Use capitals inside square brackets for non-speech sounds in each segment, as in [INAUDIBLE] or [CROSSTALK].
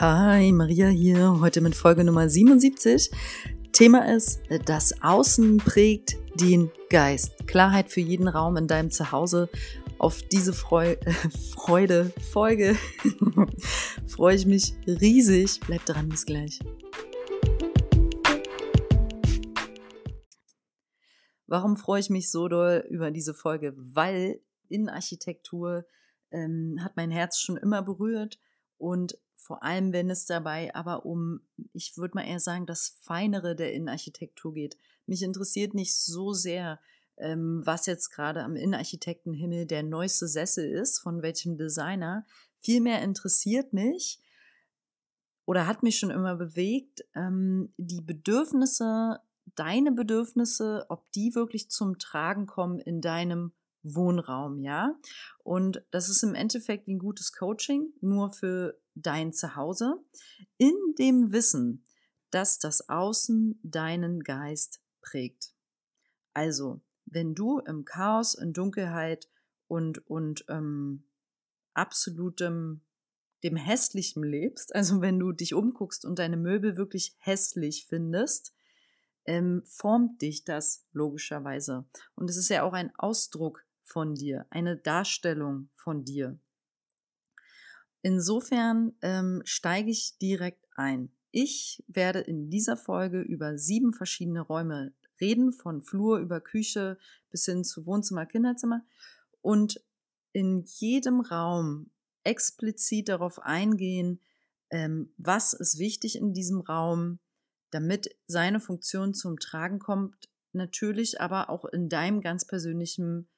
Hi, Maria hier, heute mit Folge Nummer 77. Thema ist, das Außen prägt den Geist. Klarheit für jeden Raum in deinem Zuhause. Auf diese Freu äh, [LAUGHS] Freude, Folge [LAUGHS] freue ich mich riesig. Bleib dran, bis gleich. Warum freue ich mich so doll über diese Folge? Weil Innenarchitektur ähm, hat mein Herz schon immer berührt und vor allem, wenn es dabei aber um, ich würde mal eher sagen, das Feinere der Innenarchitektur geht. Mich interessiert nicht so sehr, ähm, was jetzt gerade am Innenarchitektenhimmel der neueste Sessel ist, von welchem Designer. Vielmehr interessiert mich oder hat mich schon immer bewegt, ähm, die Bedürfnisse, deine Bedürfnisse, ob die wirklich zum Tragen kommen in deinem Wohnraum, ja. Und das ist im Endeffekt wie ein gutes Coaching, nur für dein Zuhause, in dem Wissen, dass das Außen deinen Geist prägt. Also, wenn du im Chaos, in Dunkelheit und, und ähm, absolutem dem Hässlichen lebst, also wenn du dich umguckst und deine Möbel wirklich hässlich findest, ähm, formt dich das logischerweise. Und es ist ja auch ein Ausdruck von dir, eine Darstellung von dir. Insofern ähm, steige ich direkt ein. Ich werde in dieser Folge über sieben verschiedene Räume reden, von Flur über Küche bis hin zu Wohnzimmer, Kinderzimmer und in jedem Raum explizit darauf eingehen, ähm, was ist wichtig in diesem Raum, damit seine Funktion zum Tragen kommt, natürlich aber auch in deinem ganz persönlichen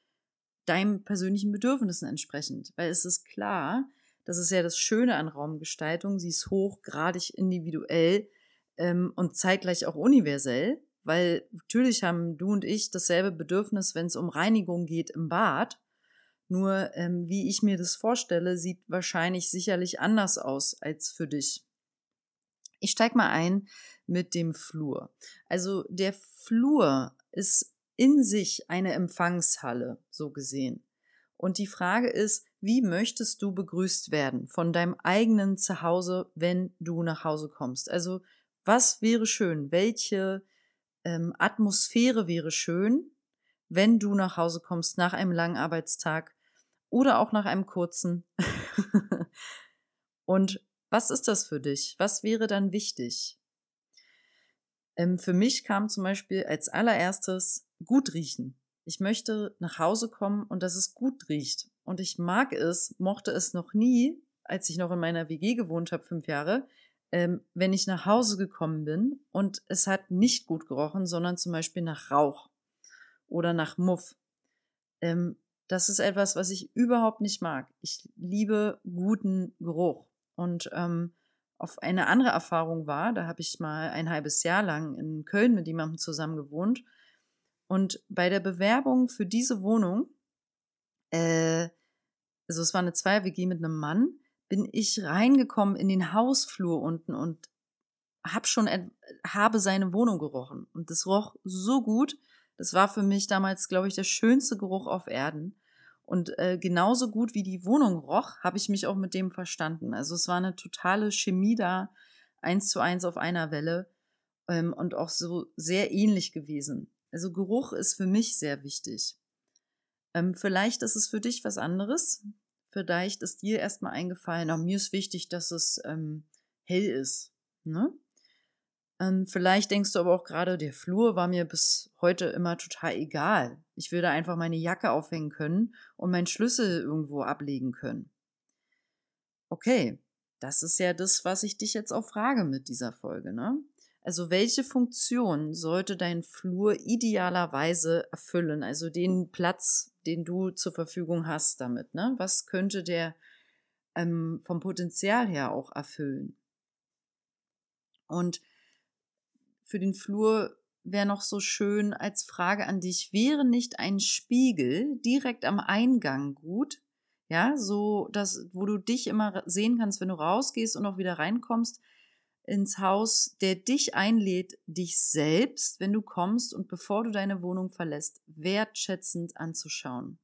deinen persönlichen Bedürfnissen entsprechend. Weil es ist klar, das ist ja das Schöne an Raumgestaltung, sie ist hochgradig individuell ähm, und zeitgleich auch universell, weil natürlich haben du und ich dasselbe Bedürfnis, wenn es um Reinigung geht im Bad. Nur ähm, wie ich mir das vorstelle, sieht wahrscheinlich sicherlich anders aus als für dich. Ich steig mal ein mit dem Flur. Also der Flur ist in sich eine Empfangshalle, so gesehen. Und die Frage ist, wie möchtest du begrüßt werden von deinem eigenen Zuhause, wenn du nach Hause kommst? Also, was wäre schön? Welche ähm, Atmosphäre wäre schön, wenn du nach Hause kommst nach einem langen Arbeitstag oder auch nach einem kurzen? [LAUGHS] Und was ist das für dich? Was wäre dann wichtig? Ähm, für mich kam zum Beispiel als allererstes gut riechen. Ich möchte nach Hause kommen und dass es gut riecht. Und ich mag es, mochte es noch nie, als ich noch in meiner WG gewohnt habe, fünf Jahre, ähm, wenn ich nach Hause gekommen bin und es hat nicht gut gerochen, sondern zum Beispiel nach Rauch oder nach Muff. Ähm, das ist etwas, was ich überhaupt nicht mag. Ich liebe guten Geruch. Und ähm, auf eine andere Erfahrung war, da habe ich mal ein halbes Jahr lang in Köln mit jemandem zusammen gewohnt und bei der Bewerbung für diese Wohnung, äh, also es war eine Zweier-WG mit einem Mann, bin ich reingekommen in den Hausflur unten und hab schon habe seine Wohnung gerochen und das roch so gut. Das war für mich damals, glaube ich, der schönste Geruch auf Erden. Und äh, genauso gut wie die Wohnung roch, habe ich mich auch mit dem verstanden. Also es war eine totale Chemie da, eins zu eins auf einer Welle ähm, und auch so sehr ähnlich gewesen. Also Geruch ist für mich sehr wichtig. Ähm, vielleicht ist es für dich was anderes. Vielleicht ist dir erstmal eingefallen, auch mir ist wichtig, dass es ähm, hell ist. Ne? Ähm, vielleicht denkst du aber auch gerade, der Flur war mir bis heute immer total egal. Ich würde einfach meine Jacke aufhängen können und meinen Schlüssel irgendwo ablegen können. Okay, das ist ja das, was ich dich jetzt auch frage mit dieser Folge, ne? Also welche Funktion sollte dein Flur idealerweise erfüllen? Also den Platz, den du zur Verfügung hast damit. Ne? Was könnte der ähm, vom Potenzial her auch erfüllen? Und für den Flur wäre noch so schön als Frage an dich, wäre nicht ein Spiegel direkt am Eingang gut? Ja, so, dass, wo du dich immer sehen kannst, wenn du rausgehst und auch wieder reinkommst, ins Haus, der dich einlädt, dich selbst, wenn du kommst und bevor du deine Wohnung verlässt, wertschätzend anzuschauen.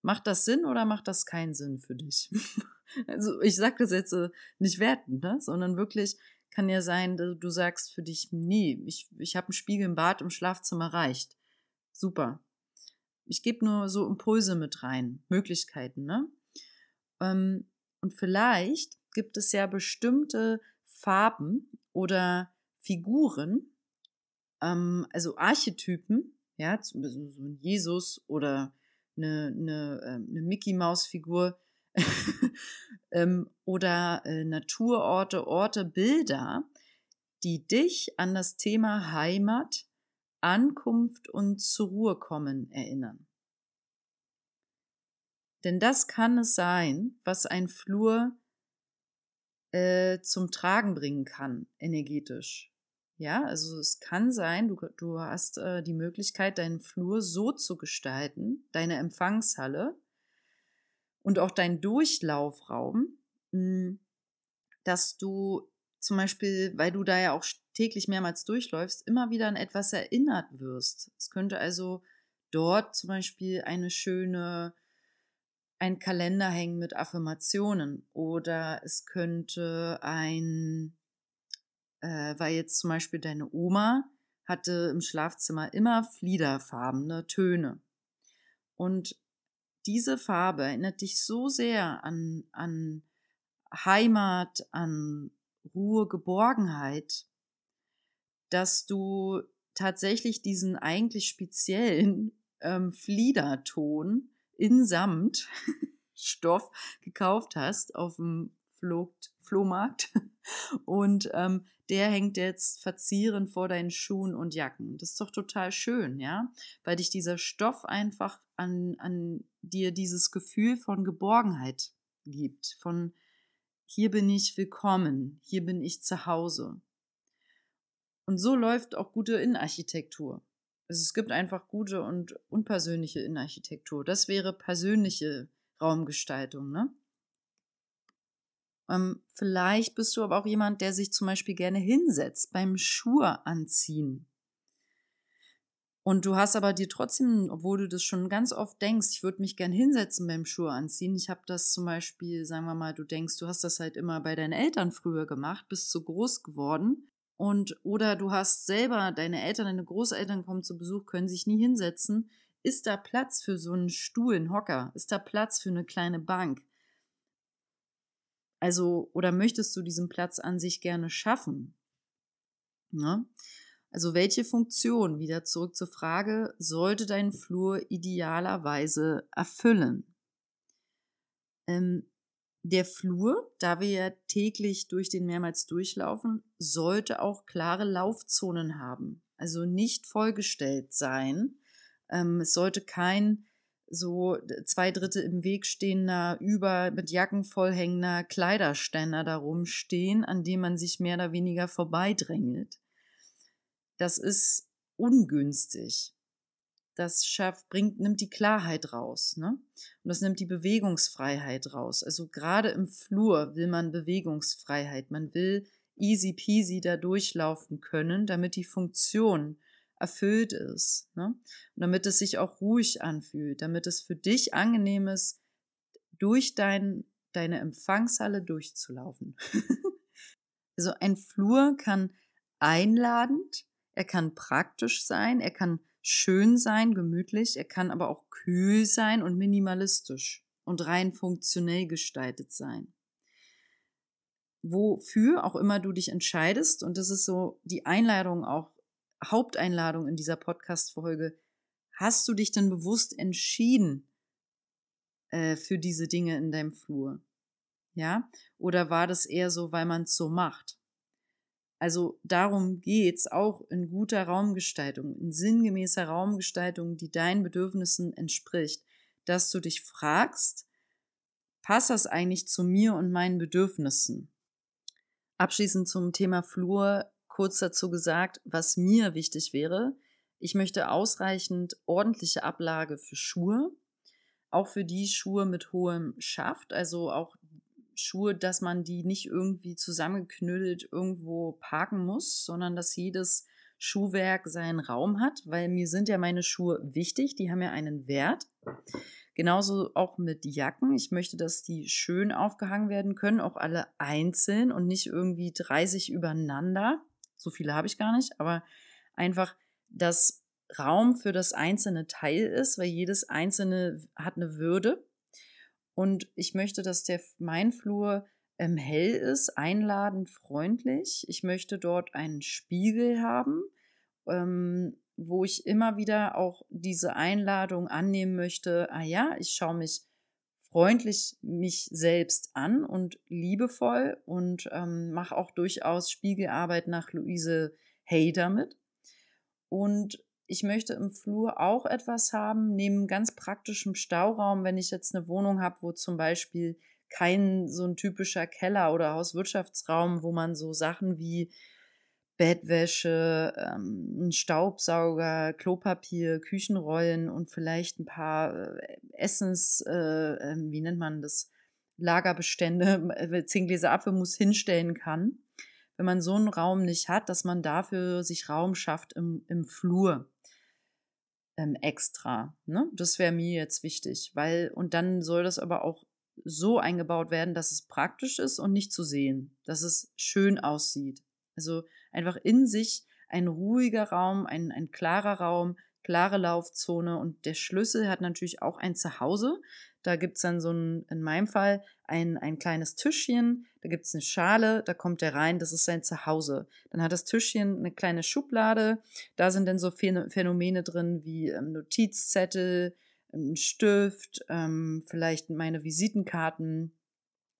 Macht das Sinn oder macht das keinen Sinn für dich? [LAUGHS] Also ich sage das jetzt äh, nicht wertend, ne? sondern wirklich kann ja sein, du sagst für dich, nee, ich, ich habe einen Spiegel im Bad im Schlafzimmer reicht. Super. Ich gebe nur so Impulse mit rein, Möglichkeiten, ne? Ähm, und vielleicht gibt es ja bestimmte Farben oder Figuren, ähm, also Archetypen, ja, so ein Jesus oder eine, eine, ähm, eine Mickey Maus Figur [LAUGHS] ähm, oder äh, Naturorte, Orte, Bilder, die dich an das Thema Heimat, Ankunft und zur Ruhe kommen erinnern. Denn das kann es sein, was ein Flur äh, zum Tragen bringen kann, energetisch. Ja, also es kann sein, du, du hast äh, die Möglichkeit, deinen Flur so zu gestalten, deine Empfangshalle und auch deinen Durchlaufraum, hm, dass du zum Beispiel, weil du da ja auch täglich mehrmals durchläufst, immer wieder an etwas erinnert wirst. Es könnte also dort zum Beispiel eine schöne ein Kalender hängen mit Affirmationen oder es könnte ein, äh, weil jetzt zum Beispiel deine Oma hatte im Schlafzimmer immer fliederfarbene Töne. Und diese Farbe erinnert dich so sehr an, an Heimat, an Ruhe, Geborgenheit, dass du tatsächlich diesen eigentlich speziellen ähm, Fliederton in Samt [LAUGHS] Stoff gekauft hast auf dem Flo Flohmarkt [LAUGHS] und ähm, der hängt jetzt verzierend vor deinen Schuhen und Jacken. Das ist doch total schön, ja, weil dich dieser Stoff einfach an, an dir dieses Gefühl von Geborgenheit gibt, von hier bin ich willkommen, hier bin ich zu Hause. Und so läuft auch gute Innenarchitektur. Also es gibt einfach gute und unpersönliche Innenarchitektur. Das wäre persönliche Raumgestaltung, ne? Ähm, vielleicht bist du aber auch jemand, der sich zum Beispiel gerne hinsetzt beim Schuhe anziehen. Und du hast aber dir trotzdem, obwohl du das schon ganz oft denkst, ich würde mich gern hinsetzen beim Schuhe anziehen. Ich habe das zum Beispiel, sagen wir mal, du denkst, du hast das halt immer bei deinen Eltern früher gemacht, bist so groß geworden und oder du hast selber, deine Eltern, deine Großeltern kommen zu Besuch, können sich nie hinsetzen. Ist da Platz für so einen Stuhl, einen Hocker? Ist da Platz für eine kleine Bank? Also, oder möchtest du diesen Platz an sich gerne schaffen? Ne? Also, welche Funktion, wieder zurück zur Frage, sollte dein Flur idealerweise erfüllen? Ähm, der Flur, da wir ja täglich durch den mehrmals durchlaufen, sollte auch klare Laufzonen haben. Also nicht vollgestellt sein. Ähm, es sollte kein so zwei Drittel im Weg stehender, über mit Jacken vollhängender Kleiderständer darum stehen, an dem man sich mehr oder weniger vorbeidrängelt. Das ist ungünstig das schafft, bringt, nimmt die Klarheit raus, ne? Und das nimmt die Bewegungsfreiheit raus. Also gerade im Flur will man Bewegungsfreiheit. Man will easy peasy da durchlaufen können, damit die Funktion erfüllt ist, ne? Und damit es sich auch ruhig anfühlt, damit es für dich angenehm ist, durch dein, deine Empfangshalle durchzulaufen. [LAUGHS] also ein Flur kann einladend, er kann praktisch sein, er kann schön sein, gemütlich, er kann aber auch kühl sein und minimalistisch und rein funktionell gestaltet sein. Wofür auch immer du dich entscheidest, und das ist so die Einladung auch, Haupteinladung in dieser Podcast-Folge, hast du dich denn bewusst entschieden äh, für diese Dinge in deinem Flur? Ja? Oder war das eher so, weil man es so macht? Also darum geht's auch in guter Raumgestaltung, in sinngemäßer Raumgestaltung, die deinen Bedürfnissen entspricht, dass du dich fragst, passt das eigentlich zu mir und meinen Bedürfnissen? Abschließend zum Thema Flur kurz dazu gesagt, was mir wichtig wäre. Ich möchte ausreichend ordentliche Ablage für Schuhe, auch für die Schuhe mit hohem Schaft, also auch Schuhe, dass man die nicht irgendwie zusammengeknüttelt irgendwo parken muss, sondern dass jedes Schuhwerk seinen Raum hat, weil mir sind ja meine Schuhe wichtig, die haben ja einen Wert. Genauso auch mit Jacken. Ich möchte, dass die schön aufgehangen werden können, auch alle einzeln und nicht irgendwie 30 übereinander. So viele habe ich gar nicht, aber einfach, dass Raum für das einzelne Teil ist, weil jedes einzelne hat eine Würde. Und ich möchte, dass der mein Flur ähm, hell ist, einladend, freundlich. Ich möchte dort einen Spiegel haben, ähm, wo ich immer wieder auch diese Einladung annehmen möchte. Ah ja, ich schaue mich freundlich mich selbst an und liebevoll und ähm, mache auch durchaus Spiegelarbeit nach Luise Hay damit. Und ich möchte im Flur auch etwas haben, neben ganz praktischem Stauraum, wenn ich jetzt eine Wohnung habe, wo zum Beispiel kein so ein typischer Keller oder Hauswirtschaftsraum, wo man so Sachen wie Bettwäsche, ähm, Staubsauger, Klopapier, Küchenrollen und vielleicht ein paar äh, Essens, äh, äh, wie nennt man das, Lagerbestände, [LAUGHS] äh, zehn Gläser Apfelmus hinstellen kann. Wenn man so einen Raum nicht hat, dass man dafür sich Raum schafft im, im Flur ähm, extra. Ne? Das wäre mir jetzt wichtig, weil, und dann soll das aber auch so eingebaut werden, dass es praktisch ist und nicht zu sehen, dass es schön aussieht. Also einfach in sich ein ruhiger Raum, ein, ein klarer Raum, klare Laufzone und der Schlüssel hat natürlich auch ein Zuhause. Da gibt es dann so ein, in meinem Fall, ein, ein kleines Tischchen, da gibt es eine Schale, da kommt der rein, das ist sein Zuhause. Dann hat das Tischchen eine kleine Schublade, da sind dann so Phänomene drin wie ähm, Notizzettel, ein Stift, ähm, vielleicht meine Visitenkarten,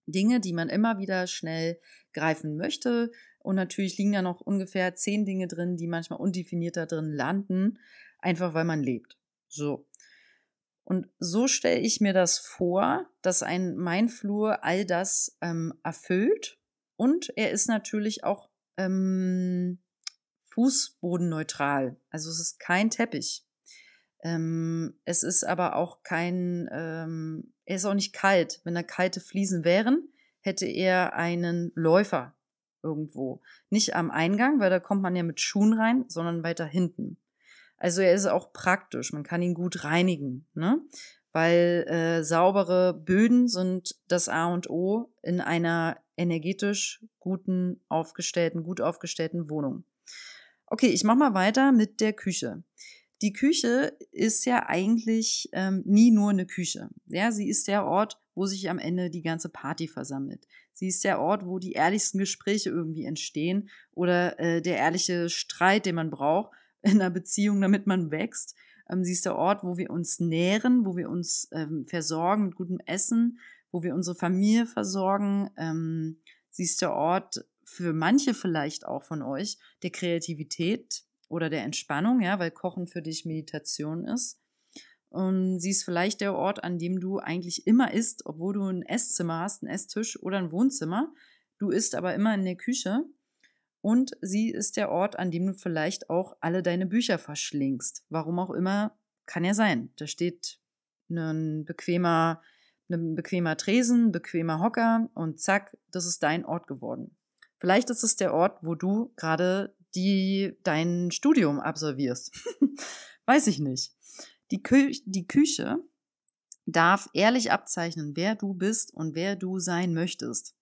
Dinge, die man immer wieder schnell greifen möchte. Und natürlich liegen da noch ungefähr zehn Dinge drin, die manchmal undefiniert da drin landen, einfach weil man lebt. So. Und so stelle ich mir das vor, dass ein mein Flur all das ähm, erfüllt. Und er ist natürlich auch ähm, fußbodenneutral. Also es ist kein Teppich. Ähm, es ist aber auch kein, ähm, er ist auch nicht kalt. Wenn da kalte Fliesen wären, hätte er einen Läufer irgendwo. Nicht am Eingang, weil da kommt man ja mit Schuhen rein, sondern weiter hinten. Also er ist auch praktisch. Man kann ihn gut reinigen, ne? Weil äh, saubere Böden sind das A und O in einer energetisch guten, aufgestellten, gut aufgestellten Wohnung. Okay, ich mache mal weiter mit der Küche die Küche ist ja eigentlich ähm, nie nur eine Küche. Ja, sie ist der Ort, wo sich am Ende die ganze Party versammelt. Sie ist der Ort, wo die ehrlichsten Gespräche irgendwie entstehen oder äh, der ehrliche Streit, den man braucht in einer Beziehung, damit man wächst. Ähm, sie ist der Ort, wo wir uns nähren, wo wir uns ähm, versorgen mit gutem Essen, wo wir unsere Familie versorgen. Ähm, sie ist der Ort für manche vielleicht auch von euch der Kreativität, oder der Entspannung, ja, weil Kochen für dich Meditation ist. Und sie ist vielleicht der Ort, an dem du eigentlich immer isst, obwohl du ein Esszimmer hast, ein Esstisch oder ein Wohnzimmer. Du isst aber immer in der Küche. Und sie ist der Ort, an dem du vielleicht auch alle deine Bücher verschlingst. Warum auch immer, kann ja sein. Da steht ein bequemer, ein bequemer Tresen, bequemer Hocker und zack, das ist dein Ort geworden. Vielleicht ist es der Ort, wo du gerade die dein Studium absolvierst. [LAUGHS] Weiß ich nicht. Die, Kü die Küche darf ehrlich abzeichnen, wer du bist und wer du sein möchtest.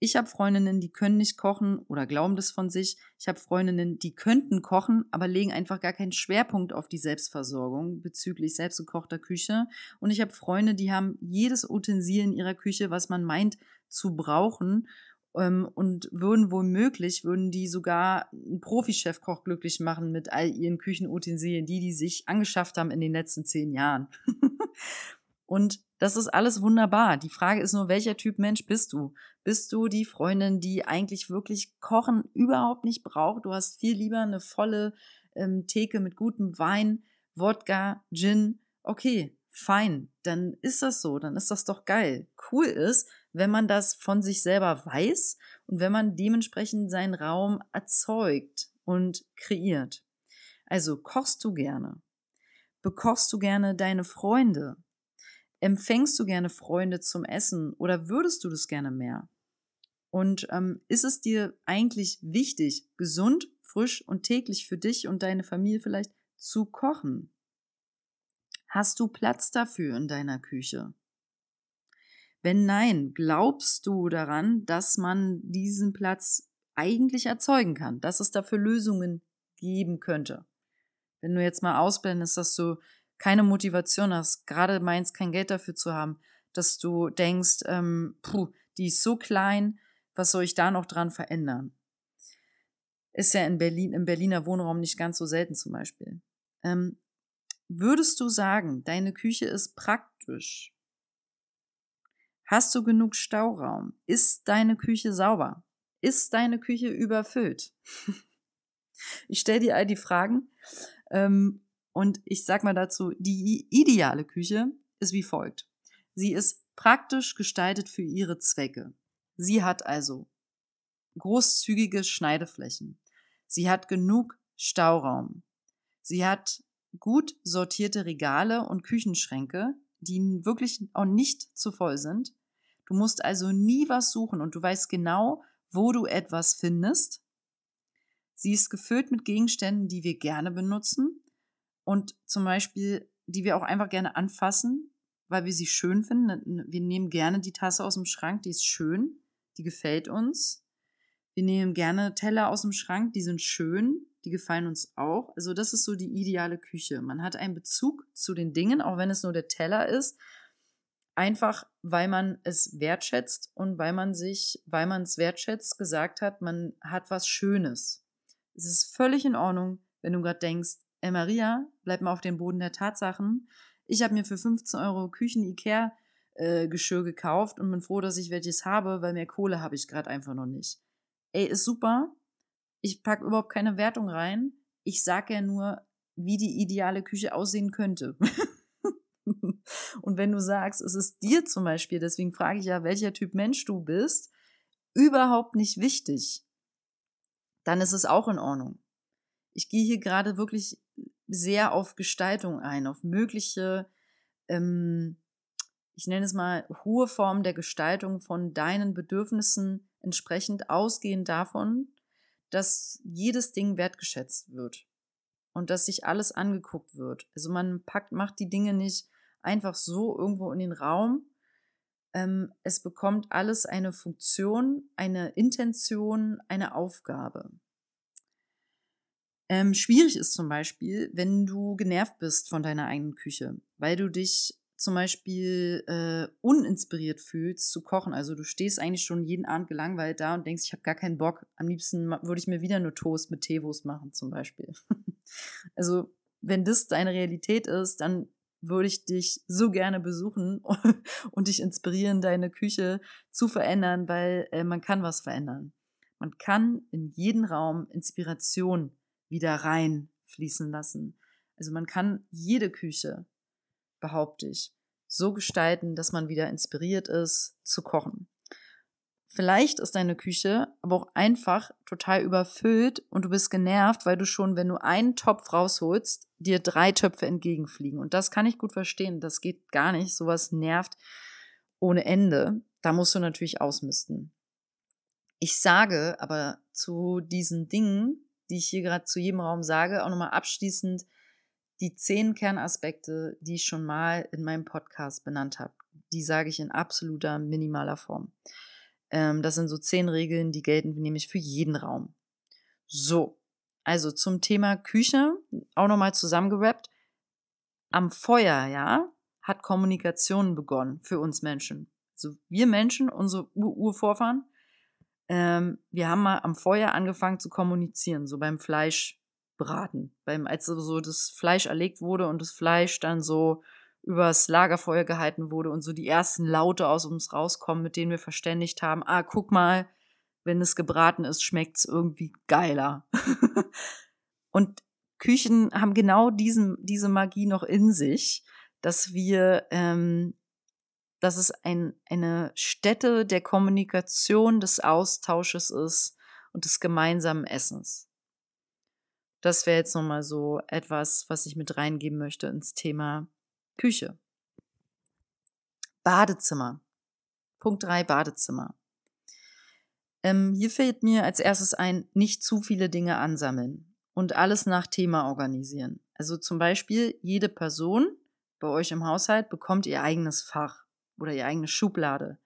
Ich habe Freundinnen, die können nicht kochen oder glauben das von sich. Ich habe Freundinnen, die könnten kochen, aber legen einfach gar keinen Schwerpunkt auf die Selbstversorgung bezüglich selbstgekochter Küche. Und ich habe Freunde, die haben jedes Utensil in ihrer Küche, was man meint zu brauchen ähm, und würden womöglich, würden die sogar einen Profi-Chefkoch glücklich machen mit all ihren Küchenutensilien, die die sich angeschafft haben in den letzten zehn Jahren. [LAUGHS] und das ist alles wunderbar. Die Frage ist nur, welcher Typ Mensch bist du? Bist du die Freundin, die eigentlich wirklich Kochen überhaupt nicht braucht? Du hast viel lieber eine volle ähm, Theke mit gutem Wein, Wodka, Gin. Okay, fein, dann ist das so, dann ist das doch geil. Cool ist, wenn man das von sich selber weiß und wenn man dementsprechend seinen Raum erzeugt und kreiert. Also kochst du gerne? Bekochst du gerne deine Freunde? Empfängst du gerne Freunde zum Essen oder würdest du das gerne mehr? Und ähm, ist es dir eigentlich wichtig, gesund, frisch und täglich für dich und deine Familie vielleicht zu kochen? Hast du Platz dafür in deiner Küche? Wenn nein, glaubst du daran, dass man diesen Platz eigentlich erzeugen kann, dass es dafür Lösungen geben könnte? Wenn du jetzt mal ausblendest, dass du keine Motivation hast, gerade meinst, kein Geld dafür zu haben, dass du denkst, ähm, puh, die ist so klein, was soll ich da noch dran verändern? Ist ja in Berlin, im Berliner Wohnraum nicht ganz so selten zum Beispiel. Ähm, würdest du sagen, deine Küche ist praktisch? Hast du genug Stauraum? Ist deine Küche sauber? Ist deine Küche überfüllt? [LAUGHS] ich stelle dir all die Fragen ähm, und ich sag mal dazu, die ideale Küche ist wie folgt. Sie ist praktisch gestaltet für ihre Zwecke. Sie hat also großzügige Schneideflächen. Sie hat genug Stauraum. Sie hat gut sortierte Regale und Küchenschränke, die wirklich auch nicht zu voll sind. Du musst also nie was suchen und du weißt genau, wo du etwas findest. Sie ist gefüllt mit Gegenständen, die wir gerne benutzen und zum Beispiel, die wir auch einfach gerne anfassen, weil wir sie schön finden. Wir nehmen gerne die Tasse aus dem Schrank, die ist schön, die gefällt uns. Wir nehmen gerne Teller aus dem Schrank, die sind schön, die gefallen uns auch. Also das ist so die ideale Küche. Man hat einen Bezug zu den Dingen, auch wenn es nur der Teller ist, einfach weil man es wertschätzt und weil man sich, weil man es wertschätzt, gesagt hat, man hat was Schönes. Es ist völlig in Ordnung, wenn du gerade denkst, Ey Maria, bleib mal auf dem Boden der Tatsachen. Ich habe mir für 15 Euro Küchen-Ikea-Geschirr äh, gekauft und bin froh, dass ich welches habe, weil mehr Kohle habe ich gerade einfach noch nicht. Ey, ist super. Ich packe überhaupt keine Wertung rein. Ich sage ja nur, wie die ideale Küche aussehen könnte. [LAUGHS] und wenn du sagst, es ist dir zum Beispiel, deswegen frage ich ja, welcher Typ Mensch du bist, überhaupt nicht wichtig, dann ist es auch in Ordnung. Ich gehe hier gerade wirklich sehr auf Gestaltung ein, auf mögliche, ähm, ich nenne es mal, hohe Formen der Gestaltung von deinen Bedürfnissen entsprechend ausgehend davon, dass jedes Ding wertgeschätzt wird und dass sich alles angeguckt wird. Also man packt, macht die Dinge nicht einfach so irgendwo in den Raum. Ähm, es bekommt alles eine Funktion, eine Intention, eine Aufgabe. Ähm, schwierig ist zum Beispiel, wenn du genervt bist von deiner eigenen Küche, weil du dich zum Beispiel äh, uninspiriert fühlst zu kochen. Also du stehst eigentlich schon jeden Abend gelangweilt da und denkst, ich habe gar keinen Bock. Am liebsten würde ich mir wieder nur Toast mit Teewurst machen zum Beispiel. [LAUGHS] also wenn das deine Realität ist, dann würde ich dich so gerne besuchen [LAUGHS] und dich inspirieren, deine Küche zu verändern, weil äh, man kann was verändern. Man kann in jeden Raum Inspiration wieder reinfließen lassen. Also man kann jede Küche, behaupte ich, so gestalten, dass man wieder inspiriert ist zu kochen. Vielleicht ist deine Küche aber auch einfach total überfüllt und du bist genervt, weil du schon, wenn du einen Topf rausholst, dir drei Töpfe entgegenfliegen. Und das kann ich gut verstehen. Das geht gar nicht. Sowas nervt ohne Ende. Da musst du natürlich ausmisten. Ich sage aber zu diesen Dingen, die ich hier gerade zu jedem Raum sage, auch nochmal abschließend die zehn Kernaspekte, die ich schon mal in meinem Podcast benannt habe. Die sage ich in absoluter minimaler Form. Ähm, das sind so zehn Regeln, die gelten nämlich für jeden Raum. So, also zum Thema Küche, auch nochmal zusammengerappt. Am Feuer, ja, hat Kommunikation begonnen für uns Menschen. Also wir Menschen, unsere Urvorfahren, ähm, wir haben mal am Feuer angefangen zu kommunizieren, so beim Fleischbraten. Beim, als so das Fleisch erlegt wurde und das Fleisch dann so übers Lagerfeuer gehalten wurde und so die ersten Laute aus uns rauskommen, mit denen wir verständigt haben, ah, guck mal, wenn es gebraten ist, schmeckt es irgendwie geiler. [LAUGHS] und Küchen haben genau diesen, diese Magie noch in sich, dass wir ähm, dass es ein, eine Stätte der Kommunikation, des Austausches ist und des gemeinsamen Essens. Das wäre jetzt nochmal so etwas, was ich mit reingeben möchte ins Thema Küche. Badezimmer. Punkt 3 Badezimmer. Ähm, hier fällt mir als erstes ein, nicht zu viele Dinge ansammeln und alles nach Thema organisieren. Also zum Beispiel, jede Person bei euch im Haushalt bekommt ihr eigenes Fach oder ihr eigene Schublade.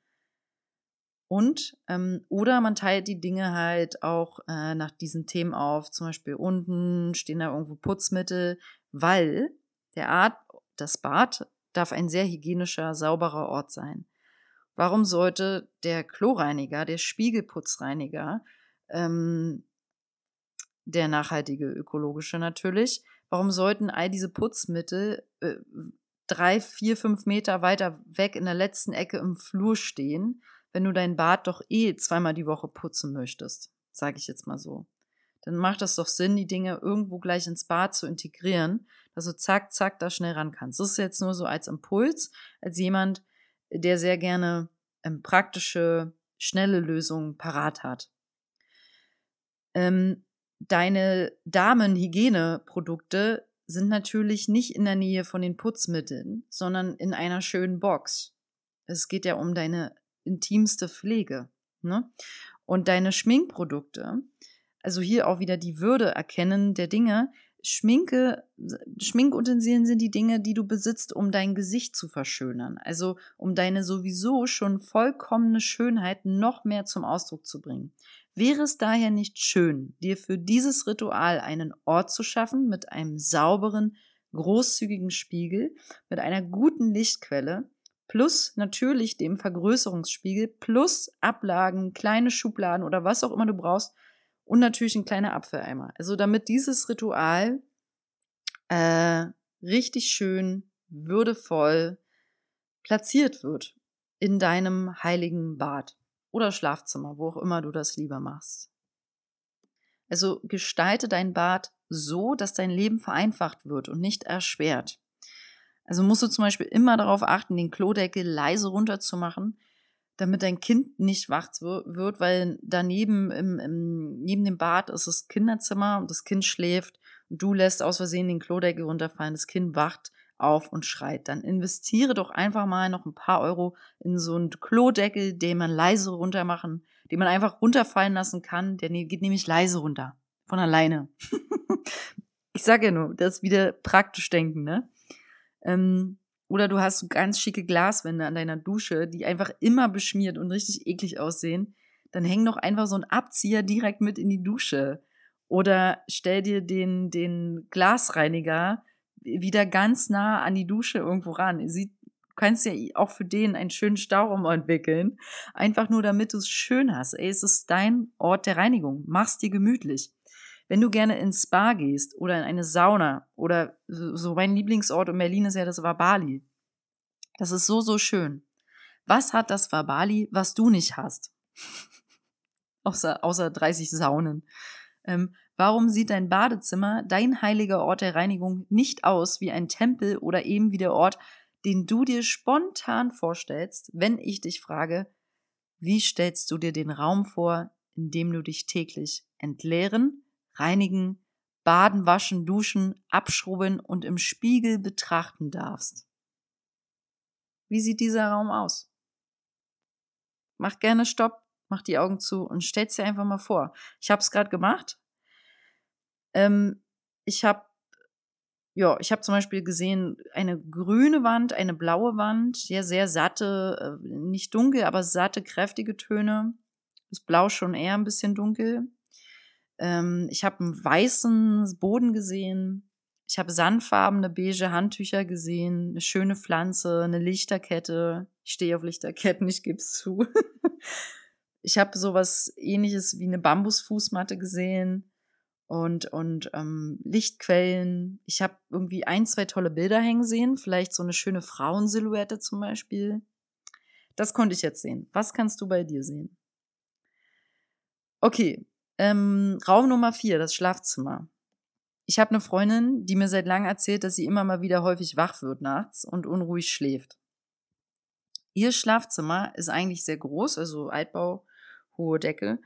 Und, ähm, oder man teilt die Dinge halt auch äh, nach diesen Themen auf. Zum Beispiel unten stehen da irgendwo Putzmittel, weil der Art, das Bad darf ein sehr hygienischer, sauberer Ort sein. Warum sollte der Kloreiniger, der Spiegelputzreiniger, ähm, der nachhaltige, ökologische natürlich, warum sollten all diese Putzmittel äh, drei, vier, fünf Meter weiter weg in der letzten Ecke im Flur stehen, wenn du dein Bad doch eh zweimal die Woche putzen möchtest, sage ich jetzt mal so. Dann macht das doch Sinn, die Dinge irgendwo gleich ins Bad zu integrieren, dass du zack, zack da schnell ran kannst. Das ist jetzt nur so als Impuls, als jemand, der sehr gerne ähm, praktische, schnelle Lösungen parat hat. Ähm, deine Damenhygieneprodukte sind natürlich nicht in der Nähe von den Putzmitteln, sondern in einer schönen Box. Es geht ja um deine intimste Pflege. Ne? Und deine Schminkprodukte, also hier auch wieder die Würde erkennen der Dinge, Schminke, Schminkutensilien sind die Dinge, die du besitzt, um dein Gesicht zu verschönern. Also um deine sowieso schon vollkommene Schönheit noch mehr zum Ausdruck zu bringen. Wäre es daher nicht schön, dir für dieses Ritual einen Ort zu schaffen mit einem sauberen, großzügigen Spiegel, mit einer guten Lichtquelle, plus natürlich dem Vergrößerungsspiegel, plus Ablagen, kleine Schubladen oder was auch immer du brauchst, und natürlich ein kleiner Apfeleimer. Also damit dieses Ritual äh, richtig schön, würdevoll platziert wird in deinem heiligen Bad oder Schlafzimmer, wo auch immer du das lieber machst. Also gestalte dein Bad so, dass dein Leben vereinfacht wird und nicht erschwert. Also musst du zum Beispiel immer darauf achten, den Klodeckel leise runterzumachen, damit dein Kind nicht wach wird, weil daneben im, im, neben dem Bad ist das Kinderzimmer und das Kind schläft und du lässt aus Versehen den Klodeckel runterfallen, das Kind wacht auf und schreit. Dann investiere doch einfach mal noch ein paar Euro in so einen Klodeckel, den man leise runter machen, den man einfach runterfallen lassen kann. Der ne-, geht nämlich leise runter. Von alleine. [LAUGHS] ich sage ja nur, das ist wieder praktisch denken, ne? Ähm, oder du hast so ganz schicke Glaswände an deiner Dusche, die einfach immer beschmiert und richtig eklig aussehen. Dann häng doch einfach so ein Abzieher direkt mit in die Dusche. Oder stell dir den, den Glasreiniger wieder ganz nah an die Dusche irgendwo ran. Du kannst ja auch für den einen schönen Stauraum entwickeln. Einfach nur, damit du es schön hast. Ey, es ist dein Ort der Reinigung. Mach's dir gemütlich. Wenn du gerne ins Spa gehst oder in eine Sauna oder so mein Lieblingsort in Berlin ist ja das Wabali. Das ist so, so schön. Was hat das Wabali, was du nicht hast? [LAUGHS] außer, außer 30 Saunen. Ähm, warum sieht dein Badezimmer, dein heiliger Ort der Reinigung, nicht aus wie ein Tempel oder eben wie der Ort, den du dir spontan vorstellst, wenn ich dich frage, wie stellst du dir den Raum vor, in dem du dich täglich entleeren, reinigen, baden, waschen, duschen, abschrubben und im Spiegel betrachten darfst. Wie sieht dieser Raum aus? Mach gerne Stopp, mach die Augen zu und stell's dir einfach mal vor. Ich habe es gerade gemacht. Ähm, ich habe ja, ich habe zum Beispiel gesehen eine grüne Wand, eine blaue Wand, ja sehr satte, äh, nicht dunkel, aber satte, kräftige Töne. Das Blau schon eher ein bisschen dunkel. Ähm, ich habe einen weißen Boden gesehen. Ich habe sandfarbene beige Handtücher gesehen, eine schöne Pflanze, eine Lichterkette. Ich stehe auf Lichterketten, ich gebe es zu. [LAUGHS] ich habe sowas ähnliches wie eine Bambusfußmatte gesehen und, und ähm, Lichtquellen. Ich habe irgendwie ein, zwei tolle Bilder hängen sehen, vielleicht so eine schöne Frauensilhouette zum Beispiel. Das konnte ich jetzt sehen. Was kannst du bei dir sehen? Okay, ähm, Raum Nummer vier, das Schlafzimmer. Ich habe eine Freundin, die mir seit langem erzählt, dass sie immer mal wieder häufig wach wird nachts und unruhig schläft. Ihr Schlafzimmer ist eigentlich sehr groß, also Altbau, hohe Decke,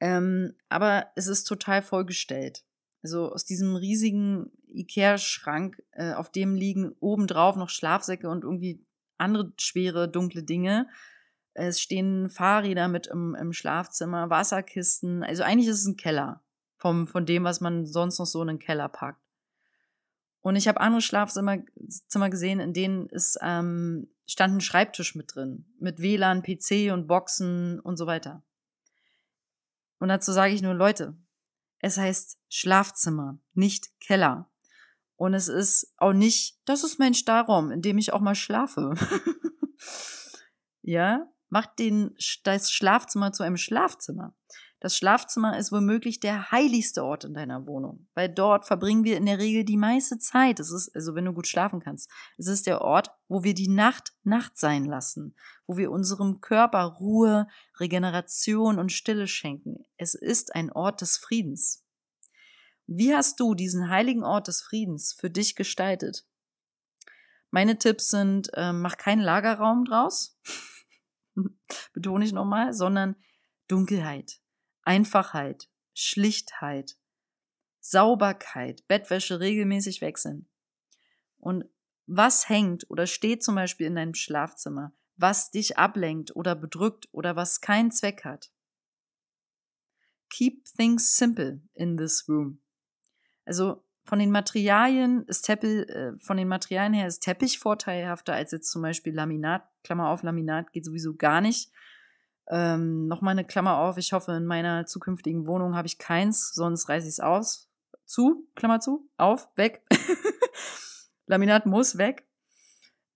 ähm, aber es ist total vollgestellt. Also aus diesem riesigen Ikea-Schrank, äh, auf dem liegen obendrauf noch Schlafsäcke und irgendwie andere schwere, dunkle Dinge. Es stehen Fahrräder mit im, im Schlafzimmer, Wasserkisten. Also eigentlich ist es ein Keller vom, von dem, was man sonst noch so in den Keller packt. Und ich habe andere Schlafzimmer Zimmer gesehen, in denen ist, ähm, stand ein Schreibtisch mit drin, mit WLAN, PC und Boxen und so weiter. Und dazu sage ich nur, Leute, es heißt Schlafzimmer, nicht Keller. Und es ist auch nicht, das ist mein Starraum, in dem ich auch mal schlafe. [LAUGHS] ja, macht den, das Schlafzimmer zu einem Schlafzimmer. Das Schlafzimmer ist womöglich der heiligste Ort in deiner Wohnung, weil dort verbringen wir in der Regel die meiste Zeit. Es ist, also wenn du gut schlafen kannst, es ist der Ort, wo wir die Nacht Nacht sein lassen, wo wir unserem Körper Ruhe, Regeneration und Stille schenken. Es ist ein Ort des Friedens. Wie hast du diesen heiligen Ort des Friedens für dich gestaltet? Meine Tipps sind, äh, mach keinen Lagerraum draus, [LAUGHS] betone ich nochmal, sondern Dunkelheit. Einfachheit, Schlichtheit, Sauberkeit, Bettwäsche regelmäßig wechseln. Und was hängt oder steht zum Beispiel in deinem Schlafzimmer, was dich ablenkt oder bedrückt oder was keinen Zweck hat? Keep things simple in this room. Also von den Materialien ist Teppich, äh, von den Materialien her ist Teppich vorteilhafter als jetzt zum Beispiel Laminat. Klammer auf, Laminat geht sowieso gar nicht. Ähm, Nochmal eine Klammer auf. Ich hoffe, in meiner zukünftigen Wohnung habe ich keins, sonst reiße ich es aus. Zu, Klammer zu, auf, weg. [LAUGHS] Laminat muss weg.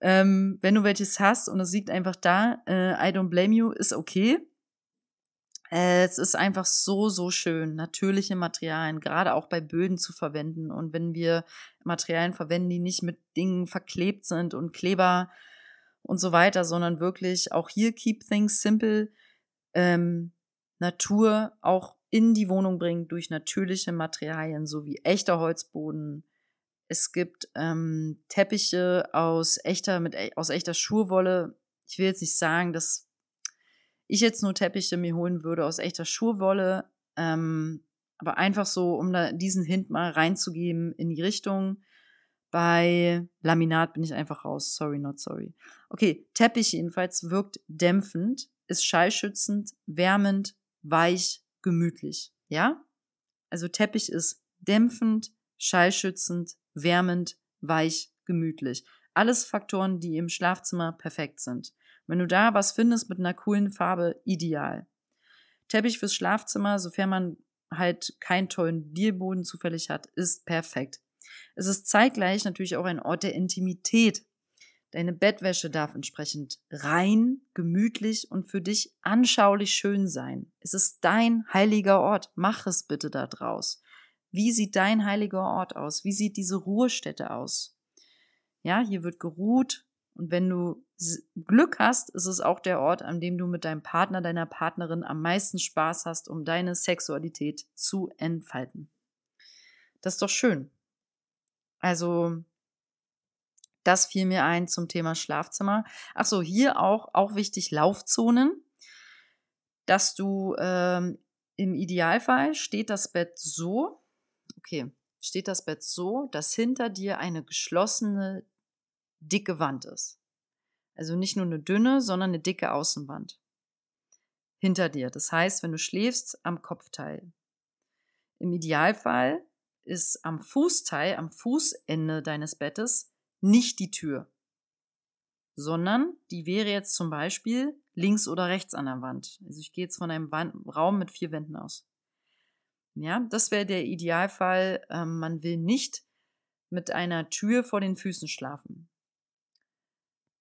Ähm, wenn du welches hast und es liegt einfach da, äh, I don't blame you, ist okay. Äh, es ist einfach so, so schön, natürliche Materialien, gerade auch bei Böden zu verwenden. Und wenn wir Materialien verwenden, die nicht mit Dingen verklebt sind und Kleber und so weiter, sondern wirklich auch hier keep things simple ähm, Natur auch in die Wohnung bringt durch natürliche Materialien, so wie echter Holzboden. Es gibt ähm, Teppiche aus echter, mit, e, aus echter Schurwolle. Ich will jetzt nicht sagen, dass ich jetzt nur Teppiche mir holen würde aus echter Schurwolle, ähm, aber einfach so, um da diesen Hint mal reinzugeben in die Richtung. Bei Laminat bin ich einfach raus. Sorry, not sorry. Okay, Teppich jedenfalls wirkt dämpfend ist schallschützend, wärmend, weich, gemütlich. Ja? Also Teppich ist dämpfend, schallschützend, wärmend, weich, gemütlich. Alles Faktoren, die im Schlafzimmer perfekt sind. Wenn du da was findest mit einer coolen Farbe, ideal. Teppich fürs Schlafzimmer, sofern man halt keinen tollen Dierboden zufällig hat, ist perfekt. Es ist zeitgleich natürlich auch ein Ort der Intimität, Deine Bettwäsche darf entsprechend rein, gemütlich und für dich anschaulich schön sein. Es ist dein heiliger Ort. Mach es bitte da draus. Wie sieht dein heiliger Ort aus? Wie sieht diese Ruhestätte aus? Ja, hier wird geruht. Und wenn du Glück hast, ist es auch der Ort, an dem du mit deinem Partner, deiner Partnerin am meisten Spaß hast, um deine Sexualität zu entfalten. Das ist doch schön. Also das fiel mir ein zum Thema Schlafzimmer. Ach so, hier auch, auch wichtig Laufzonen, dass du ähm, im Idealfall steht das Bett so, okay, steht das Bett so, dass hinter dir eine geschlossene, dicke Wand ist. Also nicht nur eine dünne, sondern eine dicke Außenwand. Hinter dir. Das heißt, wenn du schläfst, am Kopfteil. Im Idealfall ist am Fußteil, am Fußende deines Bettes nicht die Tür, sondern die wäre jetzt zum Beispiel links oder rechts an der Wand. Also ich gehe jetzt von einem Wand Raum mit vier Wänden aus. Ja, das wäre der Idealfall. Ähm, man will nicht mit einer Tür vor den Füßen schlafen.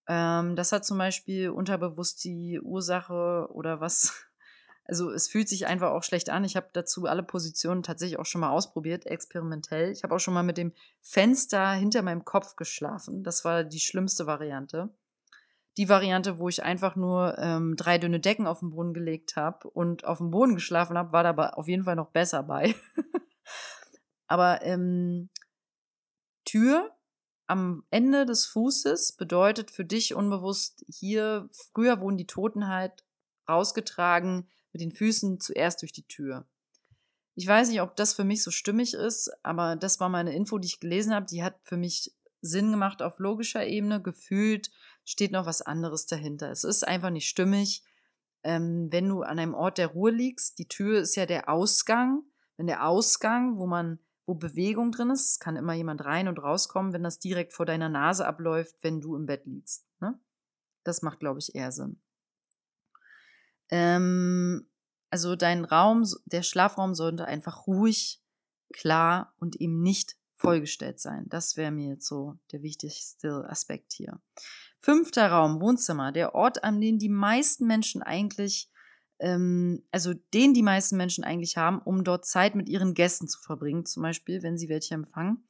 Ähm, das hat zum Beispiel unterbewusst die Ursache oder was also es fühlt sich einfach auch schlecht an. Ich habe dazu alle Positionen tatsächlich auch schon mal ausprobiert, experimentell. Ich habe auch schon mal mit dem Fenster hinter meinem Kopf geschlafen. Das war die schlimmste Variante. Die Variante, wo ich einfach nur ähm, drei dünne Decken auf den Boden gelegt habe und auf dem Boden geschlafen habe, war da auf jeden Fall noch besser bei. [LAUGHS] Aber ähm, Tür am Ende des Fußes bedeutet für dich unbewusst hier, früher wurden die Toten halt rausgetragen, mit den Füßen zuerst durch die Tür. Ich weiß nicht, ob das für mich so stimmig ist, aber das war meine Info, die ich gelesen habe. Die hat für mich Sinn gemacht auf logischer Ebene. Gefühlt steht noch was anderes dahinter. Es ist einfach nicht stimmig. Ähm, wenn du an einem Ort der Ruhe liegst, die Tür ist ja der Ausgang. Wenn der Ausgang, wo man, wo Bewegung drin ist. Kann immer jemand rein und rauskommen, wenn das direkt vor deiner Nase abläuft, wenn du im Bett liegst. Ne? Das macht, glaube ich, eher Sinn. Ähm, also dein Raum, der Schlafraum sollte einfach ruhig, klar und eben nicht vollgestellt sein. Das wäre mir jetzt so der wichtigste Aspekt hier. Fünfter Raum, Wohnzimmer, der Ort, an dem die meisten Menschen eigentlich, ähm, also den die meisten Menschen eigentlich haben, um dort Zeit mit ihren Gästen zu verbringen, zum Beispiel, wenn sie welche empfangen.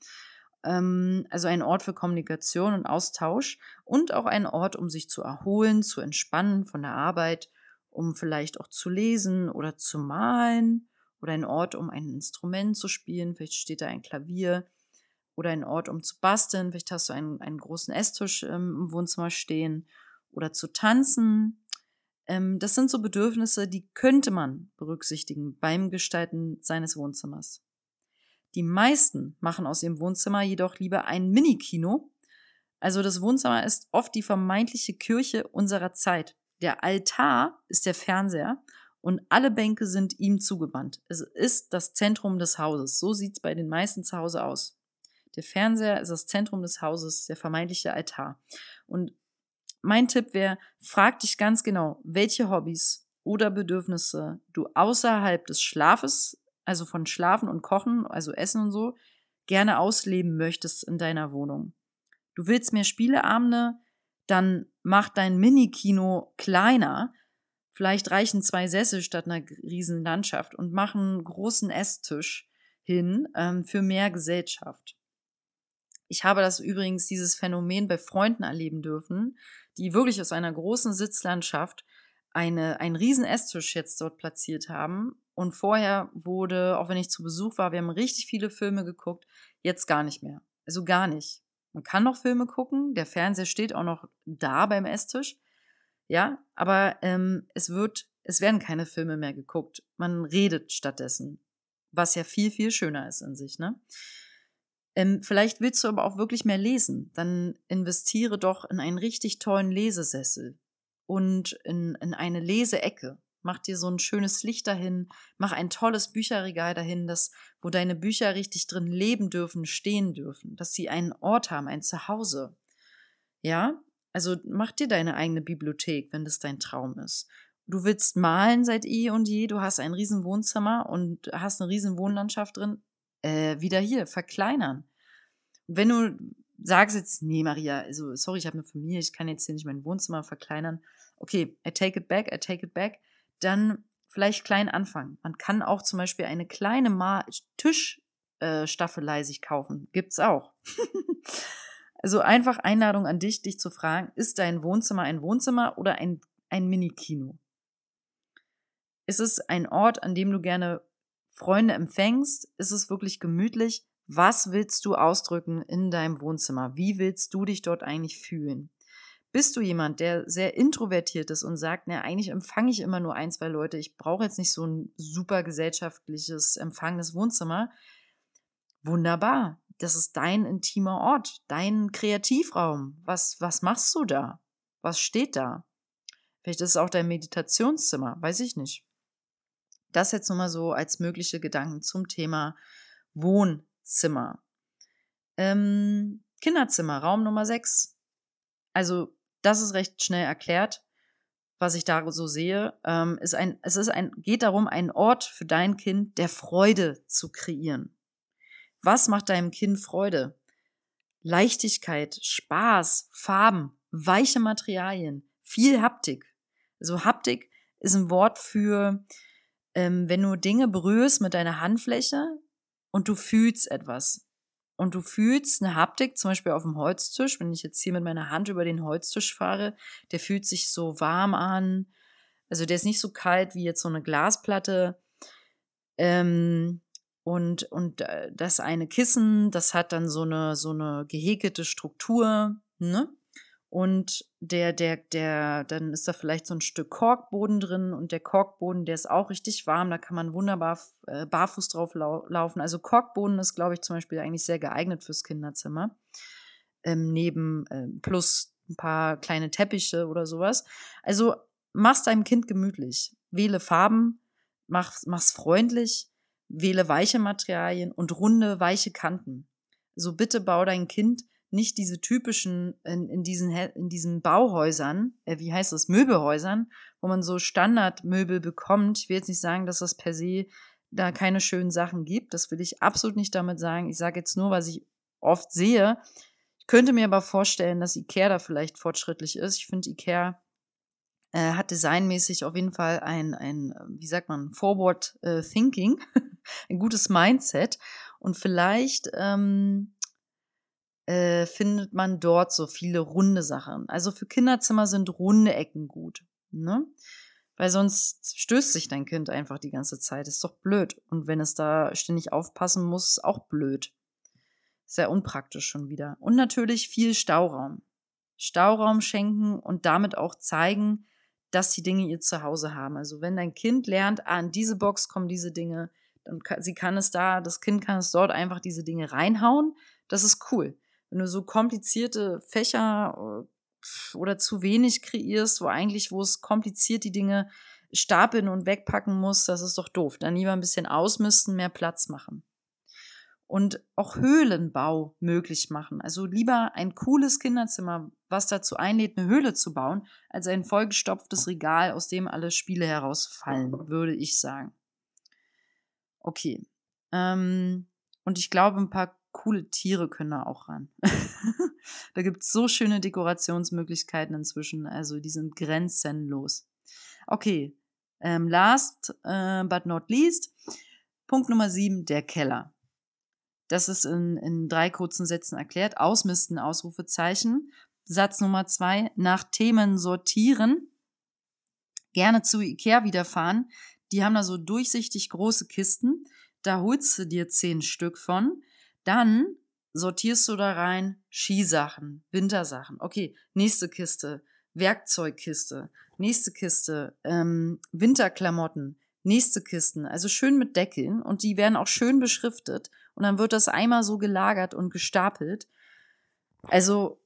Ähm, also ein Ort für Kommunikation und Austausch und auch ein Ort, um sich zu erholen, zu entspannen von der Arbeit, um vielleicht auch zu lesen oder zu malen oder ein Ort, um ein Instrument zu spielen. Vielleicht steht da ein Klavier oder ein Ort, um zu basteln. Vielleicht hast du einen, einen großen Esstisch ähm, im Wohnzimmer stehen oder zu tanzen. Ähm, das sind so Bedürfnisse, die könnte man berücksichtigen beim Gestalten seines Wohnzimmers. Die meisten machen aus ihrem Wohnzimmer jedoch lieber ein Mini-Kino. Also das Wohnzimmer ist oft die vermeintliche Kirche unserer Zeit. Der Altar ist der Fernseher und alle Bänke sind ihm zugewandt. Es ist das Zentrum des Hauses. So sieht es bei den meisten zu Hause aus. Der Fernseher ist das Zentrum des Hauses, der vermeintliche Altar. Und mein Tipp wäre, frag dich ganz genau, welche Hobbys oder Bedürfnisse du außerhalb des Schlafes, also von Schlafen und Kochen, also Essen und so, gerne ausleben möchtest in deiner Wohnung. Du willst mehr Spieleabende, dann mach dein Mini-Kino kleiner. Vielleicht reichen zwei Sessel statt einer riesen Landschaft und mach einen großen Esstisch hin ähm, für mehr Gesellschaft. Ich habe das übrigens, dieses Phänomen bei Freunden erleben dürfen, die wirklich aus einer großen Sitzlandschaft eine, einen riesen Esstisch jetzt dort platziert haben. Und vorher wurde, auch wenn ich zu Besuch war, wir haben richtig viele Filme geguckt, jetzt gar nicht mehr. Also gar nicht. Man kann noch Filme gucken, der Fernseher steht auch noch da beim Esstisch. Ja, aber ähm, es wird, es werden keine Filme mehr geguckt. Man redet stattdessen. Was ja viel, viel schöner ist in sich, ne? Ähm, vielleicht willst du aber auch wirklich mehr lesen. Dann investiere doch in einen richtig tollen Lesesessel und in, in eine Leseecke. Mach dir so ein schönes Licht dahin, mach ein tolles Bücherregal dahin, das, wo deine Bücher richtig drin leben dürfen, stehen dürfen, dass sie einen Ort haben, ein Zuhause. Ja, also mach dir deine eigene Bibliothek, wenn das dein Traum ist. Du willst malen seit eh und je, du hast ein riesen Wohnzimmer und hast eine riesen Wohnlandschaft drin, äh, wieder hier, verkleinern. Wenn du sagst jetzt, nee, Maria, also sorry, ich habe eine Familie, ich kann jetzt hier nicht mein Wohnzimmer verkleinern. Okay, I take it back, I take it back. Dann vielleicht klein anfangen. Man kann auch zum Beispiel eine kleine Tischstaffelei äh, sich kaufen. Gibt's auch. [LAUGHS] also einfach Einladung an dich, dich zu fragen, ist dein Wohnzimmer ein Wohnzimmer oder ein, ein Mini-Kino? Ist es ein Ort, an dem du gerne Freunde empfängst? Ist es wirklich gemütlich? Was willst du ausdrücken in deinem Wohnzimmer? Wie willst du dich dort eigentlich fühlen? Bist du jemand, der sehr introvertiert ist und sagt, na, eigentlich empfange ich immer nur ein, zwei Leute, ich brauche jetzt nicht so ein super gesellschaftliches, empfangendes Wohnzimmer? Wunderbar. Das ist dein intimer Ort, dein Kreativraum. Was, was machst du da? Was steht da? Vielleicht ist es auch dein Meditationszimmer, weiß ich nicht. Das jetzt nochmal so als mögliche Gedanken zum Thema Wohnzimmer. Ähm, Kinderzimmer, Raum Nummer 6. Also, das ist recht schnell erklärt, was ich da so sehe. Ähm, ist ein, es ist ein, geht darum, einen Ort für dein Kind der Freude zu kreieren. Was macht deinem Kind Freude? Leichtigkeit, Spaß, Farben, weiche Materialien, viel Haptik. Also Haptik ist ein Wort für ähm, wenn du Dinge berührst mit deiner Handfläche und du fühlst etwas. Und du fühlst eine Haptik, zum Beispiel auf dem Holztisch, wenn ich jetzt hier mit meiner Hand über den Holztisch fahre, der fühlt sich so warm an. Also der ist nicht so kalt wie jetzt so eine Glasplatte. Ähm, und, und äh, das eine Kissen, das hat dann so eine, so eine gehäkelte Struktur, ne? Und der, der, der, dann ist da vielleicht so ein Stück Korkboden drin und der Korkboden, der ist auch richtig warm, da kann man wunderbar äh, barfuß drauf lau laufen. Also Korkboden ist, glaube ich, zum Beispiel eigentlich sehr geeignet fürs Kinderzimmer. Ähm, neben äh, plus ein paar kleine Teppiche oder sowas. Also mach's deinem Kind gemütlich. Wähle Farben, mach, mach's freundlich, Wähle weiche Materialien und runde, weiche Kanten. So bitte bau dein Kind nicht diese typischen in, in diesen in diesen Bauhäusern, äh, wie heißt das, Möbelhäusern, wo man so Standardmöbel bekommt. Ich will jetzt nicht sagen, dass das per se da keine schönen Sachen gibt. Das will ich absolut nicht damit sagen. Ich sage jetzt nur, was ich oft sehe. Ich könnte mir aber vorstellen, dass Ikea da vielleicht fortschrittlich ist. Ich finde, Ikea äh, hat designmäßig auf jeden Fall ein, ein wie sagt man, Forward äh, Thinking, [LAUGHS] ein gutes Mindset. Und vielleicht ähm, äh, findet man dort so viele runde Sachen. Also für Kinderzimmer sind runde Ecken gut. Ne? Weil sonst stößt sich dein Kind einfach die ganze Zeit. Ist doch blöd. Und wenn es da ständig aufpassen muss, auch blöd. Sehr unpraktisch schon wieder. Und natürlich viel Stauraum. Stauraum schenken und damit auch zeigen, dass die Dinge ihr Zuhause haben. Also wenn dein Kind lernt, ah, in diese Box kommen diese Dinge, dann kann, sie kann es da, das Kind kann es dort einfach diese Dinge reinhauen. Das ist cool wenn du so komplizierte Fächer äh, oder zu wenig kreierst, wo eigentlich, wo es kompliziert die Dinge stapeln und wegpacken muss, das ist doch doof. Dann lieber ein bisschen ausmisten, mehr Platz machen. Und auch Höhlenbau möglich machen. Also lieber ein cooles Kinderzimmer, was dazu einlädt, eine Höhle zu bauen, als ein vollgestopftes Regal, aus dem alle Spiele herausfallen, würde ich sagen. Okay. Ähm, und ich glaube, ein paar coole Tiere können da auch ran. [LAUGHS] da gibt es so schöne Dekorationsmöglichkeiten inzwischen. Also die sind grenzenlos. Okay, ähm, last äh, but not least, Punkt Nummer sieben, der Keller. Das ist in, in drei kurzen Sätzen erklärt. Ausmisten, Ausrufezeichen. Satz Nummer zwei, nach Themen sortieren. Gerne zu Ikea wiederfahren. Die haben da so durchsichtig große Kisten. Da holst du dir zehn Stück von. Dann sortierst du da rein Skisachen, Wintersachen. Okay, nächste Kiste, Werkzeugkiste, nächste Kiste, ähm, Winterklamotten, nächste Kisten. Also schön mit Deckeln und die werden auch schön beschriftet und dann wird das einmal so gelagert und gestapelt. Also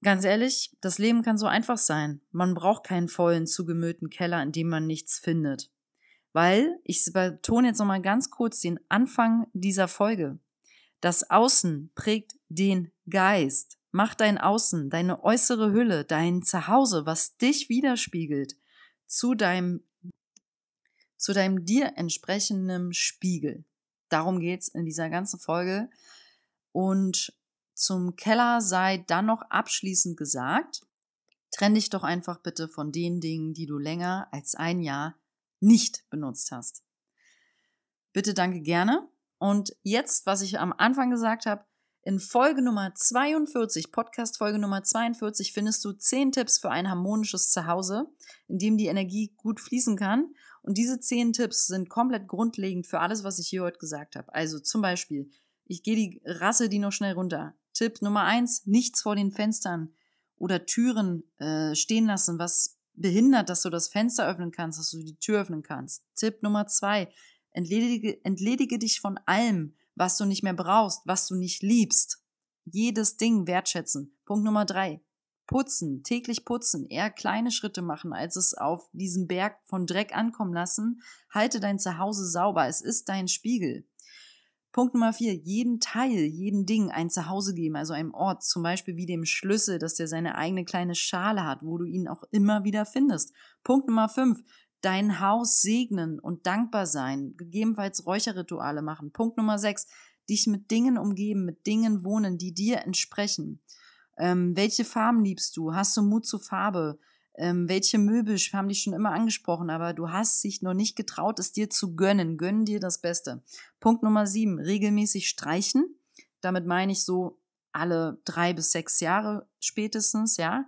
ganz ehrlich, das Leben kann so einfach sein. Man braucht keinen vollen, zugemüllten Keller, in dem man nichts findet. Weil, ich betone jetzt nochmal ganz kurz den Anfang dieser Folge. Das Außen prägt den Geist. Mach dein Außen, deine äußere Hülle, dein Zuhause, was dich widerspiegelt, zu deinem, zu deinem dir entsprechenden Spiegel. Darum geht's in dieser ganzen Folge. Und zum Keller sei dann noch abschließend gesagt, trenn dich doch einfach bitte von den Dingen, die du länger als ein Jahr nicht benutzt hast. Bitte danke gerne und jetzt, was ich am Anfang gesagt habe, in Folge Nummer 42, Podcast Folge Nummer 42, findest du 10 Tipps für ein harmonisches Zuhause, in dem die Energie gut fließen kann. Und diese 10 Tipps sind komplett grundlegend für alles, was ich hier heute gesagt habe. Also zum Beispiel, ich gehe die Rasse die noch schnell runter. Tipp Nummer 1, nichts vor den Fenstern oder Türen äh, stehen lassen, was behindert, dass du das Fenster öffnen kannst, dass du die Tür öffnen kannst. Tipp Nummer 2, Entledige, entledige dich von allem, was du nicht mehr brauchst, was du nicht liebst. Jedes Ding wertschätzen. Punkt Nummer drei. Putzen, täglich putzen, eher kleine Schritte machen, als es auf diesem Berg von Dreck ankommen lassen. Halte dein Zuhause sauber, es ist dein Spiegel. Punkt Nummer vier, jeden Teil, jedem Ding ein Zuhause geben, also einem Ort, zum Beispiel wie dem Schlüssel, dass der seine eigene kleine Schale hat, wo du ihn auch immer wieder findest. Punkt Nummer fünf, dein Haus segnen und dankbar sein, gegebenenfalls Räucherrituale machen. Punkt Nummer sechs, dich mit Dingen umgeben, mit Dingen wohnen, die dir entsprechen. Ähm, welche Farben liebst du? Hast du Mut zur Farbe? Ähm, welche Möbel haben dich schon immer angesprochen, aber du hast dich noch nicht getraut, es dir zu gönnen. Gönn dir das Beste. Punkt Nummer sieben, regelmäßig streichen. Damit meine ich so alle drei bis sechs Jahre spätestens, ja.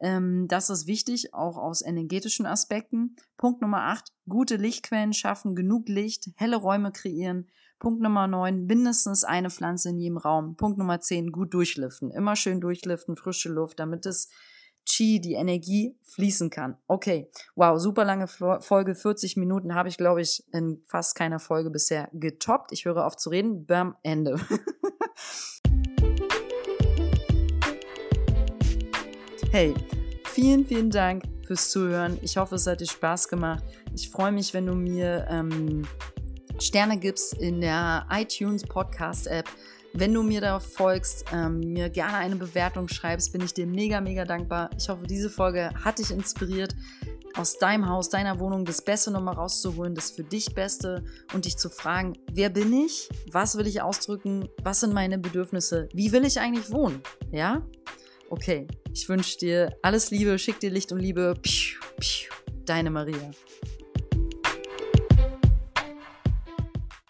Ähm, das ist wichtig, auch aus energetischen Aspekten. Punkt Nummer 8, gute Lichtquellen schaffen, genug Licht, helle Räume kreieren. Punkt Nummer 9, mindestens eine Pflanze in jedem Raum. Punkt Nummer 10, gut durchlüften. Immer schön durchlüften, frische Luft, damit das Chi, die Energie fließen kann. Okay, wow, super lange Folge, 40 Minuten habe ich, glaube ich, in fast keiner Folge bisher getoppt. Ich höre auf zu reden. Bam, Ende. [LAUGHS] Hey, vielen, vielen Dank fürs Zuhören. Ich hoffe, es hat dir Spaß gemacht. Ich freue mich, wenn du mir ähm, Sterne gibst in der iTunes Podcast App. Wenn du mir da folgst, ähm, mir gerne eine Bewertung schreibst, bin ich dir mega, mega dankbar. Ich hoffe, diese Folge hat dich inspiriert, aus deinem Haus, deiner Wohnung das Beste nochmal rauszuholen, das für dich Beste und dich zu fragen, wer bin ich? Was will ich ausdrücken? Was sind meine Bedürfnisse? Wie will ich eigentlich wohnen? Ja? Okay, ich wünsche dir alles Liebe, schick dir Licht und Liebe. Deine Maria.